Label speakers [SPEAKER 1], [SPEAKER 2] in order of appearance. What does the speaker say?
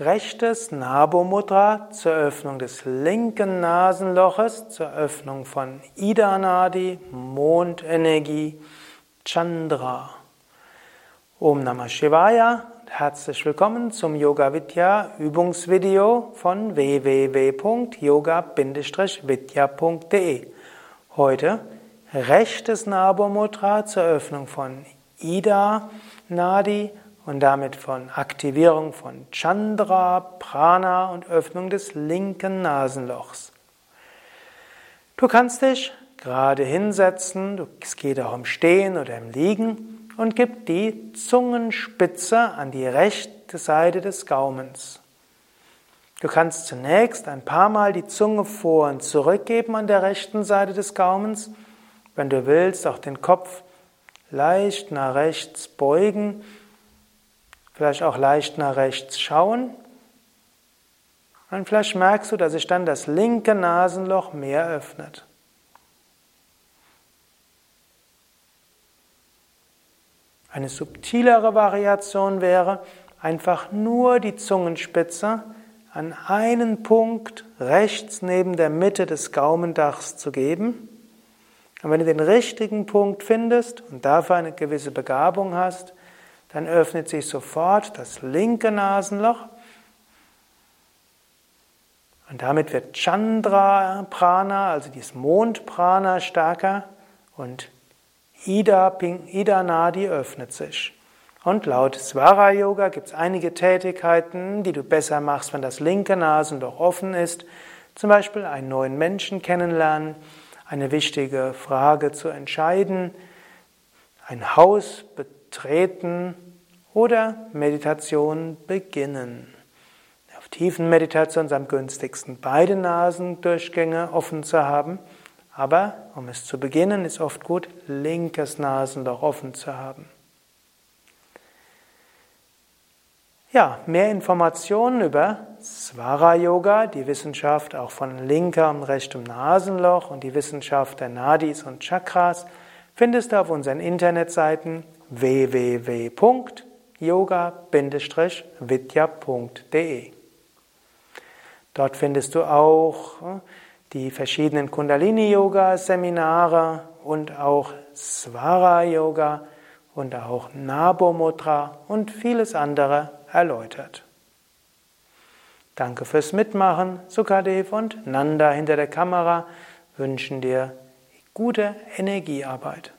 [SPEAKER 1] rechtes Nabo Mudra zur Öffnung des linken Nasenloches, zur Öffnung von Ida Nadi, Mondenergie, Chandra. Om Namah Shivaya, herzlich willkommen zum Yoga Vidya Übungsvideo von www.yoga-vidya.de. Heute rechtes Nabo Mudra zur Öffnung von Ida Nadi, und damit von Aktivierung von Chandra, Prana und Öffnung des linken Nasenlochs. Du kannst dich gerade hinsetzen, es geht auch im Stehen oder im Liegen und gib die Zungenspitze an die rechte Seite des Gaumens. Du kannst zunächst ein paar Mal die Zunge vor und zurück geben an der rechten Seite des Gaumens. Wenn du willst, auch den Kopf leicht nach rechts beugen Vielleicht auch leicht nach rechts schauen. Und vielleicht merkst du, dass sich dann das linke Nasenloch mehr öffnet. Eine subtilere Variation wäre, einfach nur die Zungenspitze an einen Punkt rechts neben der Mitte des Gaumendachs zu geben. Und wenn du den richtigen Punkt findest und dafür eine gewisse Begabung hast, dann öffnet sich sofort das linke Nasenloch und damit wird Chandra Prana, also dieses Mondprana stärker und Ida, Ida Nadi öffnet sich. Und laut Svara Yoga gibt es einige Tätigkeiten, die du besser machst, wenn das linke Nasenloch offen ist. Zum Beispiel einen neuen Menschen kennenlernen, eine wichtige Frage zu entscheiden, ein Haus betreten oder Meditation beginnen. Auf tiefen Meditation ist am günstigsten, beide Nasendurchgänge offen zu haben. Aber um es zu beginnen, ist oft gut, linkes Nasenloch offen zu haben. Ja, mehr Informationen über Svara Yoga, die Wissenschaft auch von linker und rechtem Nasenloch und die Wissenschaft der Nadis und Chakras findest du auf unseren Internetseiten www.yoga-vidya.de. Dort findest du auch äh, die verschiedenen Kundalini-Yoga-Seminare und auch Svara-Yoga und auch Nabomudra und vieles andere erläutert. Danke fürs Mitmachen. Sukadev und Nanda hinter der Kamera wünschen dir gute Energiearbeit.